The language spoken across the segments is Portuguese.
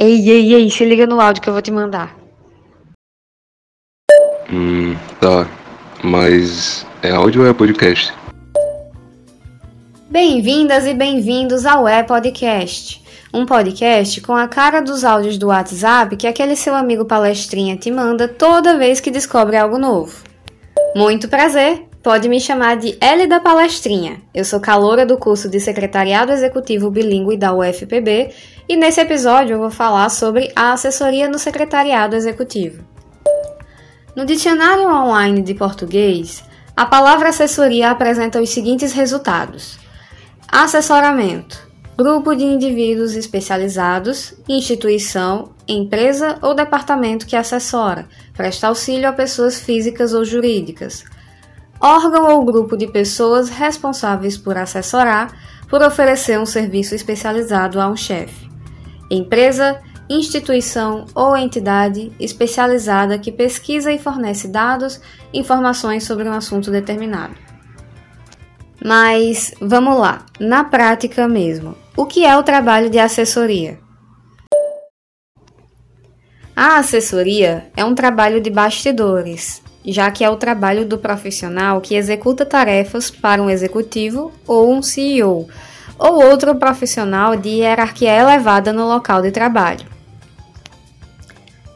Ei, ei, ei, se liga no áudio que eu vou te mandar. Hum, tá. Mas é áudio ou é podcast? Bem-vindas e bem-vindos ao É Podcast, um podcast com a cara dos áudios do WhatsApp que aquele seu amigo palestrinha te manda toda vez que descobre algo novo. Muito prazer, pode me chamar de L da Palestrinha. Eu sou caloura do curso de Secretariado Executivo Bilingue da UFPB e nesse episódio eu vou falar sobre a assessoria no Secretariado Executivo. No dicionário online de português, a palavra assessoria apresenta os seguintes resultados Assessoramento: grupo de indivíduos especializados, instituição, empresa ou departamento que assessora, presta auxílio a pessoas físicas ou jurídicas. Órgão ou grupo de pessoas responsáveis por assessorar, por oferecer um serviço especializado a um chefe. Empresa, instituição ou entidade especializada que pesquisa e fornece dados, informações sobre um assunto determinado. Mas vamos lá, na prática mesmo. O que é o trabalho de assessoria? A assessoria é um trabalho de bastidores, já que é o trabalho do profissional que executa tarefas para um executivo ou um CEO, ou outro profissional de hierarquia elevada no local de trabalho.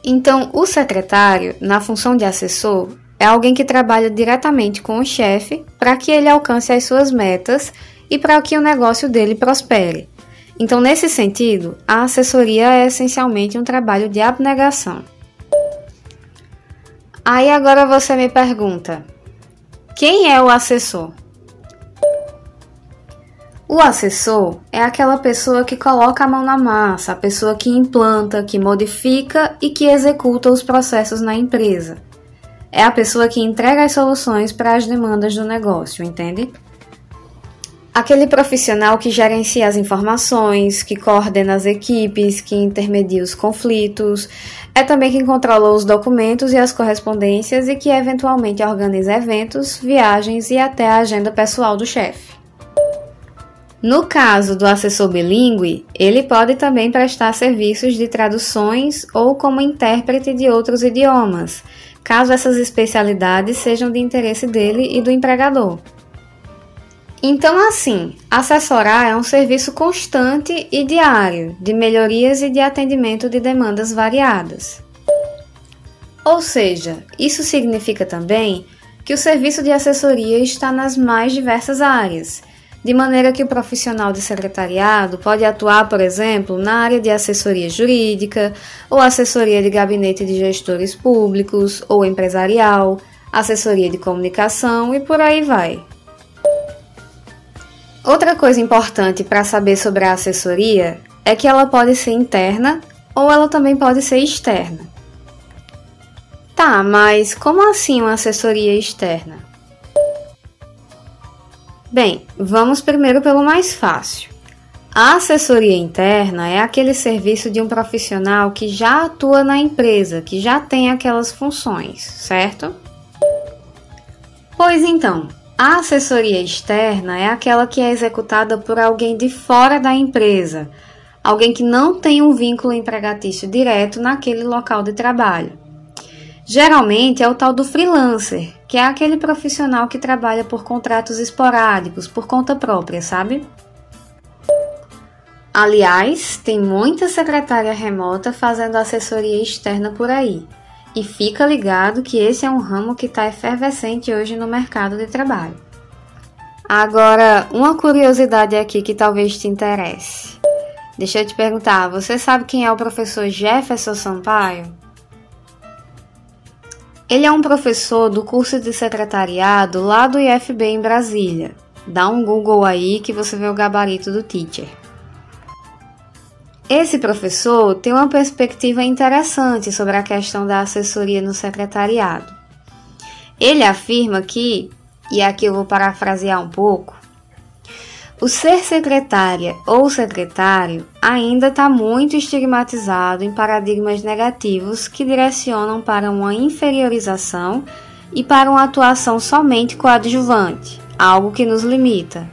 Então, o secretário, na função de assessor, é alguém que trabalha diretamente com o chefe para que ele alcance as suas metas e para que o negócio dele prospere. Então, nesse sentido, a assessoria é essencialmente um trabalho de abnegação. Aí agora você me pergunta: quem é o assessor? O assessor é aquela pessoa que coloca a mão na massa, a pessoa que implanta, que modifica e que executa os processos na empresa é a pessoa que entrega as soluções para as demandas do negócio, entende? Aquele profissional que gerencia as informações, que coordena as equipes, que intermedia os conflitos, é também quem controla os documentos e as correspondências e que eventualmente organiza eventos, viagens e até a agenda pessoal do chefe. No caso do assessor bilíngue, ele pode também prestar serviços de traduções ou como intérprete de outros idiomas, caso essas especialidades sejam de interesse dele e do empregador. Então, assim, assessorar é um serviço constante e diário de melhorias e de atendimento de demandas variadas. Ou seja, isso significa também que o serviço de assessoria está nas mais diversas áreas de maneira que o profissional de secretariado pode atuar, por exemplo, na área de assessoria jurídica, ou assessoria de gabinete de gestores públicos ou empresarial, assessoria de comunicação e por aí vai. Outra coisa importante para saber sobre a assessoria é que ela pode ser interna ou ela também pode ser externa. Tá, mas como assim uma assessoria externa? Bem, vamos primeiro pelo mais fácil. A assessoria interna é aquele serviço de um profissional que já atua na empresa, que já tem aquelas funções, certo? Pois então, a assessoria externa é aquela que é executada por alguém de fora da empresa, alguém que não tem um vínculo empregatício direto naquele local de trabalho. Geralmente é o tal do freelancer, que é aquele profissional que trabalha por contratos esporádicos, por conta própria, sabe? Aliás, tem muita secretária remota fazendo assessoria externa por aí. E fica ligado que esse é um ramo que está efervescente hoje no mercado de trabalho. Agora, uma curiosidade aqui que talvez te interesse. Deixa eu te perguntar, você sabe quem é o professor Jefferson Sampaio? Ele é um professor do curso de secretariado lá do IFB em Brasília. Dá um Google aí que você vê o gabarito do teacher. Esse professor tem uma perspectiva interessante sobre a questão da assessoria no secretariado. Ele afirma que, e aqui eu vou parafrasear um pouco, o ser secretária ou secretário ainda está muito estigmatizado em paradigmas negativos que direcionam para uma inferiorização e para uma atuação somente coadjuvante, algo que nos limita.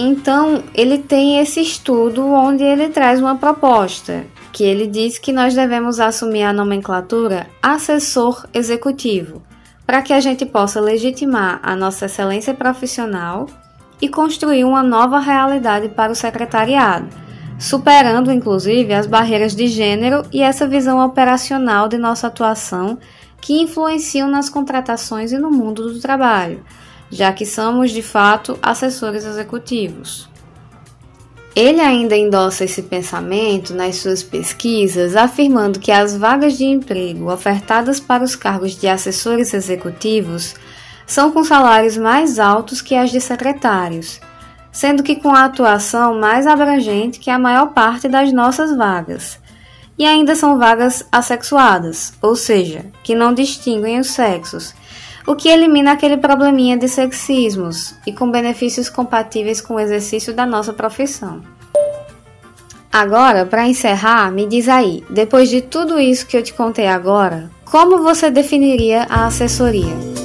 Então, ele tem esse estudo onde ele traz uma proposta, que ele diz que nós devemos assumir a nomenclatura assessor executivo, para que a gente possa legitimar a nossa excelência profissional e construir uma nova realidade para o secretariado, superando inclusive as barreiras de gênero e essa visão operacional de nossa atuação que influenciam nas contratações e no mundo do trabalho, já que somos de fato assessores executivos. Ele ainda endossa esse pensamento nas suas pesquisas, afirmando que as vagas de emprego ofertadas para os cargos de assessores executivos são com salários mais altos que as de secretários, sendo que com a atuação mais abrangente que a maior parte das nossas vagas. E ainda são vagas assexuadas, ou seja, que não distinguem os sexos, o que elimina aquele probleminha de sexismos e com benefícios compatíveis com o exercício da nossa profissão. Agora, para encerrar, me diz aí, depois de tudo isso que eu te contei agora, como você definiria a assessoria?